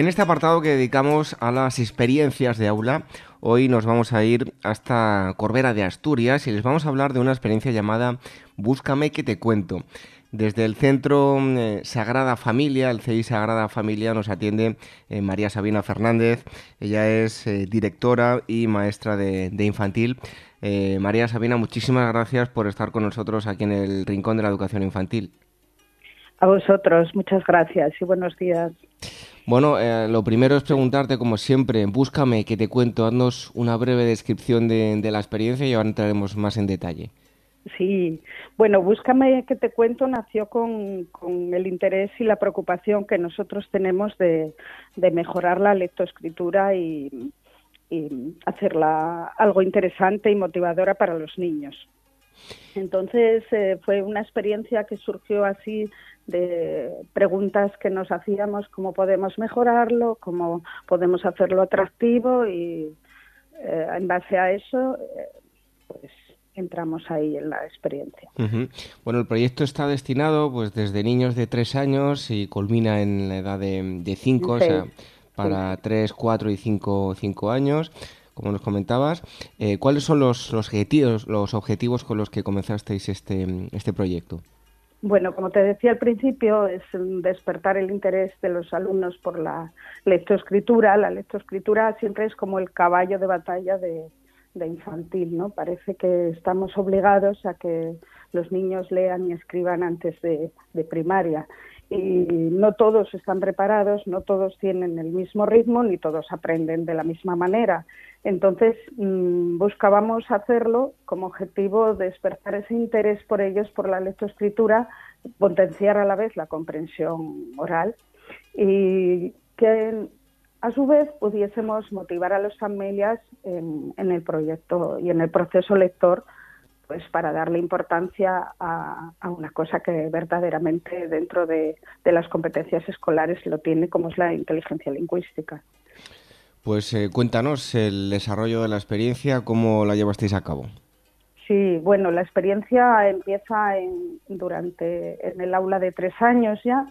En este apartado que dedicamos a las experiencias de aula, hoy nos vamos a ir hasta Corbera de Asturias y les vamos a hablar de una experiencia llamada Búscame que te cuento. Desde el Centro eh, Sagrada Familia, el CI Sagrada Familia, nos atiende eh, María Sabina Fernández. Ella es eh, directora y maestra de, de infantil. María Sabina, muchísimas gracias por estar con nosotros aquí en el Rincón de la Educación Infantil. A vosotros, muchas gracias y buenos días. Bueno, eh, lo primero es preguntarte, como siempre, búscame que te cuento, haznos una breve descripción de, la experiencia y ahora entraremos más en detalle. Sí, bueno, Búscame que te cuento nació con, el interés y la preocupación que nosotros tenemos de, mejorar la lectoescritura y, y hacerla algo interesante y motivadora para los niños. Entonces eh, fue una experiencia que surgió así de preguntas que nos hacíamos, cómo podemos mejorarlo, cómo podemos hacerlo atractivo y eh, en base a eso, eh, pues entramos ahí en la experiencia. Bueno, el proyecto está destinado pues desde niños de tres años y culmina en la edad de, cinco, o sea, para tres, cuatro y cinco, cinco años como nos comentabas. Eh, ¿Cuáles son los, los, objetivos, los objetivos con los que comenzasteis este, este proyecto? Bueno, como te decía al principio, es despertar el interés de los alumnos por la lectoescritura. La lectoescritura siempre es como el caballo de batalla de, infantil, ¿no? Parece que estamos obligados a que los niños lean y escriban antes de, primaria y no todos están preparados, no todos tienen el mismo ritmo ni todos aprenden de la misma manera. Entonces mm, buscábamos hacerlo como objetivo despertar ese interés por ellos, por la lectoescritura, potenciar a la vez la comprensión oral y que a su vez pudiésemos motivar a las familias en el proyecto y en el proceso lector pues para darle importancia a, una cosa que verdaderamente dentro de, las competencias escolares lo tiene, como es la inteligencia lingüística. Pues eh, cuéntanos el desarrollo de la experiencia, cómo la llevasteis a cabo. Sí, bueno, la experiencia empieza en, durante en el aula de tres años ya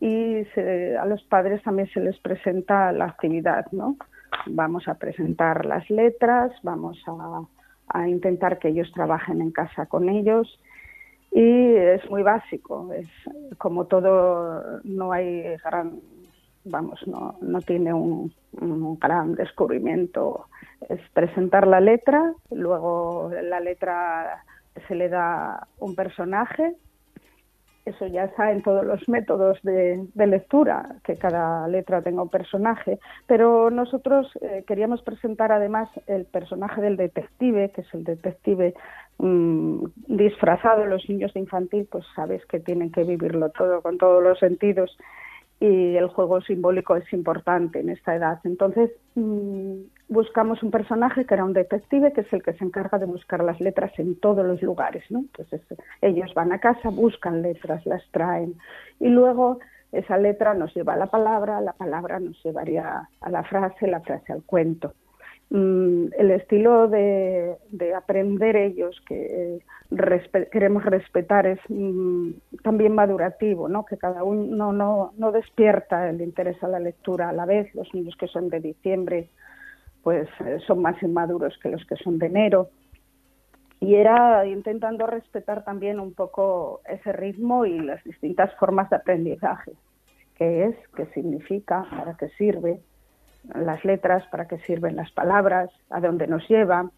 y a los padres también se les presenta la actividad, ¿no? Vamos a presentar las letras, vamos a a intentar que ellos trabajen en casa con ellos. Y es muy básico, es como todo, no hay gran, vamos, no, no tiene un, un gran descubrimiento, es presentar la letra, luego la letra se le da un personaje eso ya está en todos los métodos de, lectura, que cada letra tenga un personaje, pero nosotros eh, queríamos presentar además el personaje del detective, que es el detective mm, disfrazado. Los niños de infantil, pues sabes que tienen que vivirlo todo con todos los sentidos y el juego simbólico es importante en esta edad. Entonces, mm, buscamos un personaje que era un detective, que es el que se encarga de buscar las letras en todos los lugares, ¿no? Entonces, ellos van a casa, buscan letras, las traen y luego esa letra nos lleva a la palabra, la palabra nos llevaría a la frase, la frase al cuento. Mm, el estilo de, aprender ellos que queremos respetar es mm, también madurativo, ¿no? que cada uno no, no, despierta el interés a la lectura a la vez. Los niños que son de diciembre pues eh, son más inmaduros que los que son de enero. Y era intentando respetar también un poco ese ritmo y las distintas formas de aprendizaje, qué es, qué significa, para qué sirve, las letras, para qué sirven las palabras, a dónde nos lleva. un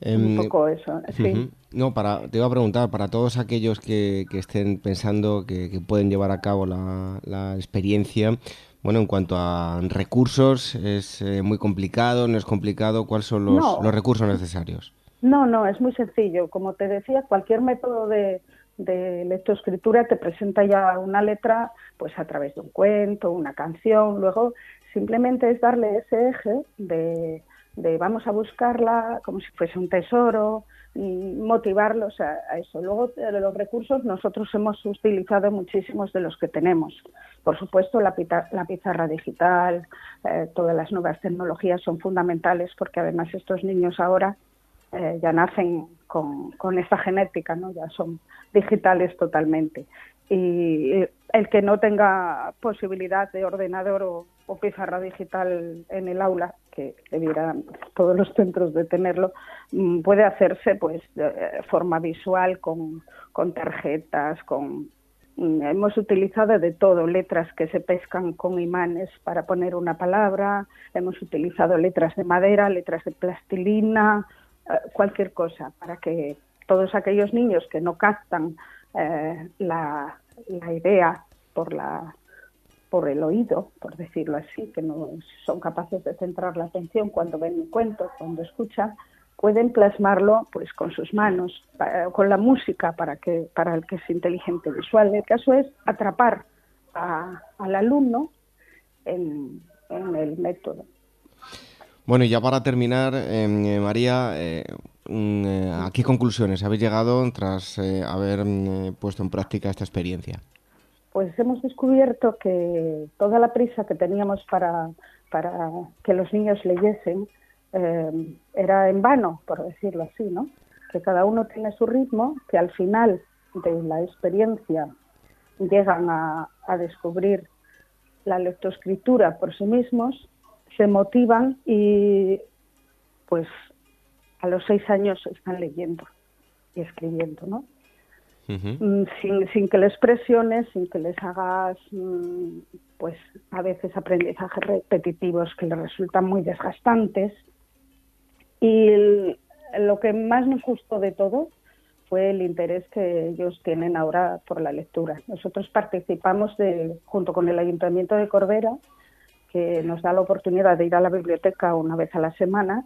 em, poco eso, sí. No, para, te iba a preguntar, para todos aquellos que, estén pensando que, pueden llevar a cabo la, experiencia, bueno, en cuanto a recursos, ¿es eh, muy complicado, no es complicado? ¿Cuáles son los, los recursos necesarios? No, no, es muy sencillo. Como te decía, cualquier método de, de lectoescritura te presenta ya una letra pues a través de un cuento, una canción, luego simplemente es darle ese eje de, de vamos a buscarla como si fuese un tesoro, motivarlos a, eso. Luego, de los recursos, nosotros hemos utilizado muchísimos de los que tenemos. Por supuesto, la, la pizarra digital, eh, todas las nuevas tecnologías son fundamentales porque además estos niños ahora eh, ya nacen con, con, esta genética, ¿no? ya son digitales totalmente. Y el que no tenga posibilidad de ordenador o, pizarra digital en el aula, que todos los centros de tenerlo, mm, puede hacerse pues de forma visual con, con tarjetas, con mm, hemos utilizado de todo, letras que se pescan con imanes para poner una palabra, hemos utilizado letras de madera, letras de plastilina, eh, cualquier cosa, para que todos aquellos niños que no captan eh, la, la idea por la por el oído, por decirlo así, que no son capaces de centrar la atención cuando ven un cuento, cuando escuchan, pueden plasmarlo pues con sus manos, con la música para que para el que es inteligente visual. El caso es atrapar al alumno en, el método. Bueno, y ya para terminar, em, eh, María, eh, eh, ¿a qué conclusiones habéis llegado tras haber mm, puesto en práctica esta experiencia? Pues hemos descubierto que toda la prisa que teníamos para, que los niños leyesen eh, era en vano, por decirlo así, ¿no? Que cada uno tiene su ritmo, que al final de la experiencia llegan a, a descubrir la lectoescritura por sí mismos, se motivan y pues a los seis años están leyendo y escribiendo, ¿no? Mm, sin, que les presiones, sin que les hagas, mm, pues a veces aprendizajes repetitivos que les resultan muy desgastantes. Y lo que más nos gustó de todo fue el interés que ellos tienen ahora por la lectura. Nosotros participamos junto con el Ayuntamiento de Corbera, que nos da la oportunidad de ir a la biblioteca una vez a la semana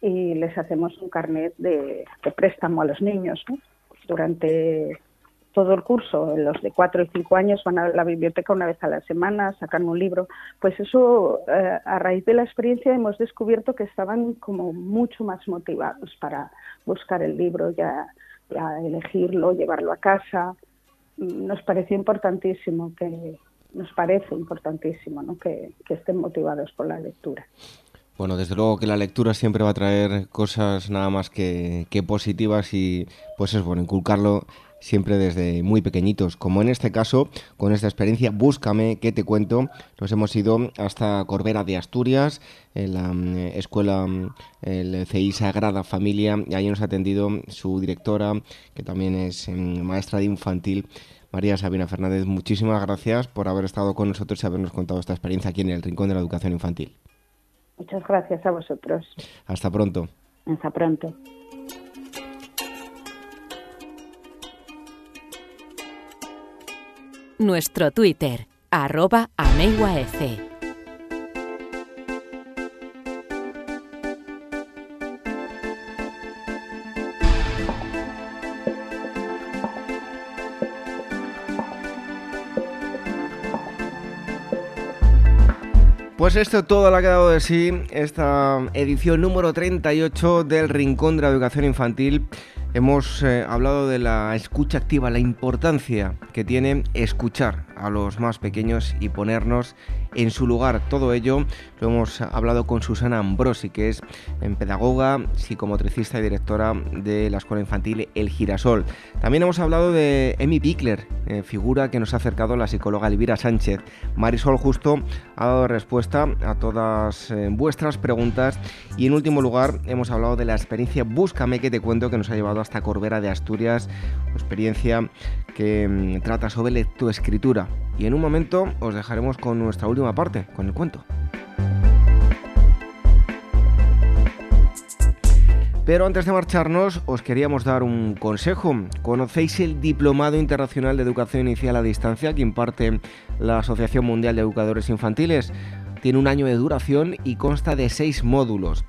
y les hacemos un carnet de, de préstamo a los niños. Durante todo el curso, los de cuatro y cinco años van a la biblioteca una vez a la semana, sacan un libro. Pues eso, eh, a raíz de la experiencia hemos descubierto que estaban como mucho más motivados para buscar el libro, ya, ya elegirlo, llevarlo a casa. Nos pareció importantísimo que, nos parece importantísimo ¿no? que, que estén motivados por la lectura. Bueno, desde luego que la lectura siempre va a traer cosas nada más que, positivas y pues es bueno inculcarlo siempre desde muy pequeñitos, como en este caso, con esta experiencia, búscame, que te cuento, nos hemos ido hasta Corbera de Asturias, en la mm, escuela, mm, el CI Sagrada Familia, y ahí nos ha atendido su directora, que también es mm, maestra de infantil, María Sabina Fernández. Muchísimas gracias por haber estado con nosotros y habernos contado esta experiencia aquí en el Rincón de la Educación Infantil. Muchas gracias a vosotros. Hasta pronto. Hasta pronto. Nuestro Twitter, arroba Pues esto todo lo ha quedado de sí esta edición número 38 del Rincón de la Educación Infantil. Hemos eh, hablado de la escucha activa, la importancia que tiene escuchar a los más pequeños y ponernos en su lugar. Todo ello lo hemos hablado con Susana Ambrosi, que es pedagoga, psicomotricista y directora de la Escuela Infantil El Girasol. También hemos hablado de Emi Pickler, eh, figura que nos ha acercado la psicóloga Elvira Sánchez. Marisol Justo ha dado respuesta a todas eh, vuestras preguntas y en último lugar hemos hablado de la experiencia Búscame que te cuento que nos ha llevado hasta Corbera de Asturias, experiencia que mm, trata sobre lectoescritura. Y en un momento os dejaremos con nuestra última parte, con el cuento. Pero antes de marcharnos, os queríamos dar un consejo. ¿Conocéis el Diplomado Internacional de Educación Inicial a Distancia que imparte la Asociación Mundial de Educadores Infantiles? Tiene un año de duración y consta de seis módulos.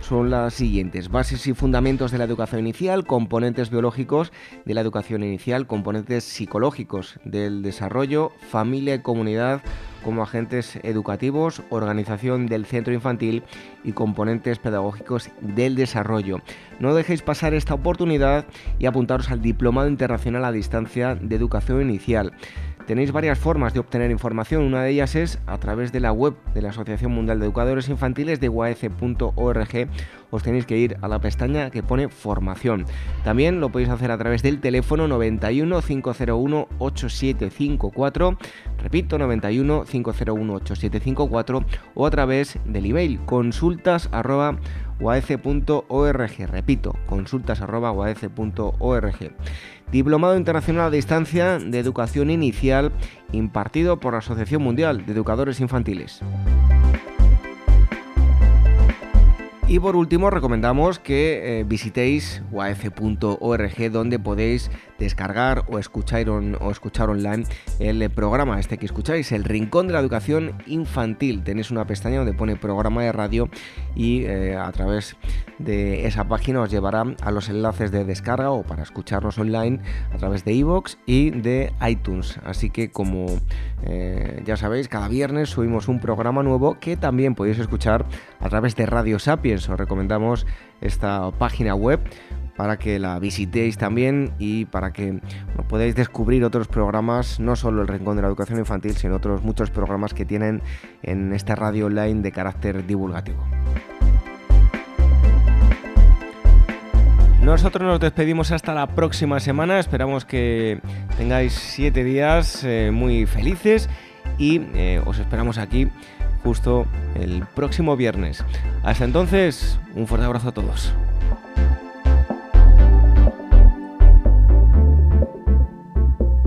son las siguientes. Bases y fundamentos de la educación inicial, componentes biológicos de la educación inicial, componentes psicológicos del desarrollo, familia y comunidad como agentes educativos, organización del centro infantil y componentes pedagógicos del desarrollo. No dejéis pasar esta oportunidad y apuntaros al Diplomado Internacional a Distancia de Educación Inicial. Tenéis varias formas de obtener información, una de ellas es a través de la web de la Asociación Mundial de Educadores Infantiles de uac.org. Os tenéis que ir a la pestaña que pone formación. También lo podéis hacer a través del teléfono 91 501 8754, repito 91 501 8754 o a través del email consultas repito consultas Diplomado Internacional a Distancia de Educación Inicial impartido por la Asociación Mundial de Educadores Infantiles. Y por último, recomendamos que eh, visitéis uaf.org donde podéis descargar o escuchar, o escuchar online el programa este que escucháis, el Rincón de la Educación Infantil. Tenéis una pestaña donde pone programa de radio y eh, a través de esa página os llevará a los enlaces de descarga o para escucharnos online a través de iVoox y de iTunes. Así que como eh, ya sabéis, cada viernes subimos un programa nuevo que también podéis escuchar a través de Radio Sapiens. Os recomendamos esta página web para que la visitéis también y para que podáis descubrir otros programas, no solo el Rincón de la Educación Infantil, sino otros muchos programas que tienen en esta radio online de carácter divulgativo. Nosotros nos despedimos hasta la próxima semana. Esperamos que tengáis siete días eh, muy felices y eh, os esperamos aquí justo el próximo viernes. Hasta entonces, un fuerte abrazo a todos.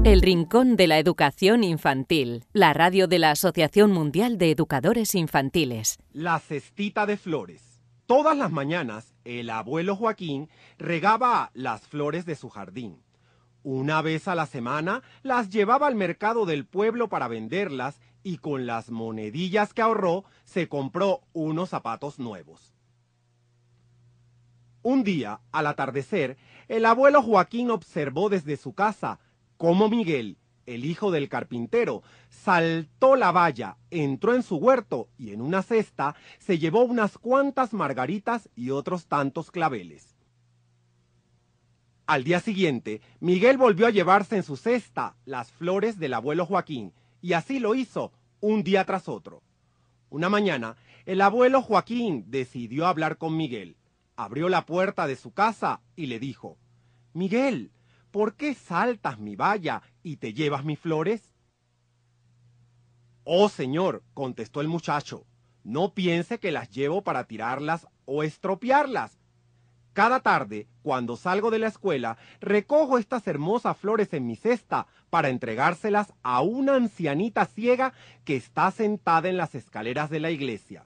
El Rincón de la Educación Infantil, la radio de la Asociación Mundial de Educadores Infantiles. La cestita de flores. Todas las mañanas, el abuelo Joaquín regaba las flores de su jardín. Una vez a la semana las llevaba al mercado del pueblo para venderlas y con las monedillas que ahorró se compró unos zapatos nuevos. Un día, al atardecer, el abuelo Joaquín observó desde su casa como Miguel, el hijo del carpintero, saltó la valla, entró en su huerto y en una cesta se llevó unas cuantas margaritas y otros tantos claveles. Al día siguiente, Miguel volvió a llevarse en su cesta las flores del abuelo Joaquín, y así lo hizo un día tras otro. Una mañana, el abuelo Joaquín decidió hablar con Miguel. Abrió la puerta de su casa y le dijo, Miguel, ¿por qué saltas mi valla y te llevas mis flores? Oh, señor, contestó el muchacho, no piense que las llevo para tirarlas o estropearlas. Cada tarde, cuando salgo de la escuela, recojo estas hermosas flores en mi cesta para entregárselas a una ancianita ciega que está sentada en las escaleras de la iglesia.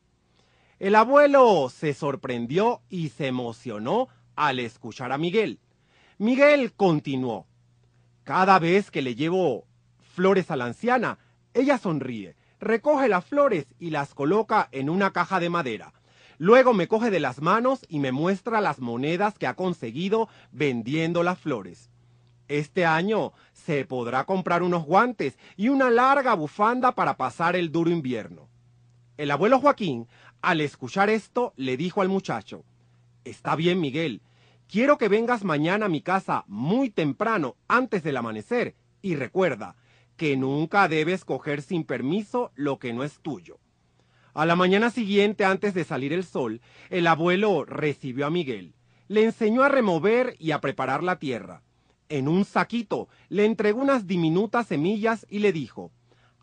El abuelo se sorprendió y se emocionó al escuchar a Miguel. Miguel continuó. Cada vez que le llevo flores a la anciana, ella sonríe, recoge las flores y las coloca en una caja de madera. Luego me coge de las manos y me muestra las monedas que ha conseguido vendiendo las flores. Este año se podrá comprar unos guantes y una larga bufanda para pasar el duro invierno. El abuelo Joaquín, al escuchar esto, le dijo al muchacho, Está bien, Miguel, Quiero que vengas mañana a mi casa muy temprano, antes del amanecer, y recuerda que nunca debes coger sin permiso lo que no es tuyo. A la mañana siguiente, antes de salir el sol, el abuelo recibió a Miguel. Le enseñó a remover y a preparar la tierra. En un saquito le entregó unas diminutas semillas y le dijo,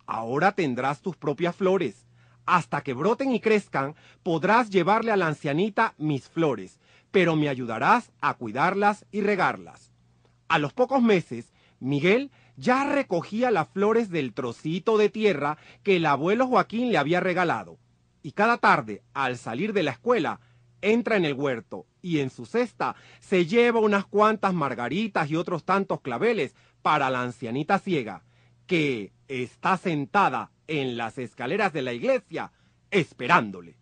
Ahora tendrás tus propias flores. Hasta que broten y crezcan, podrás llevarle a la ancianita mis flores, pero me ayudarás a cuidarlas y regarlas. A los pocos meses, Miguel ya recogía las flores del trocito de tierra que el abuelo Joaquín le había regalado, y cada tarde, al salir de la escuela, entra en el huerto y en su cesta se lleva unas cuantas margaritas y otros tantos claveles para la ancianita ciega, que está sentada en las escaleras de la iglesia esperándole.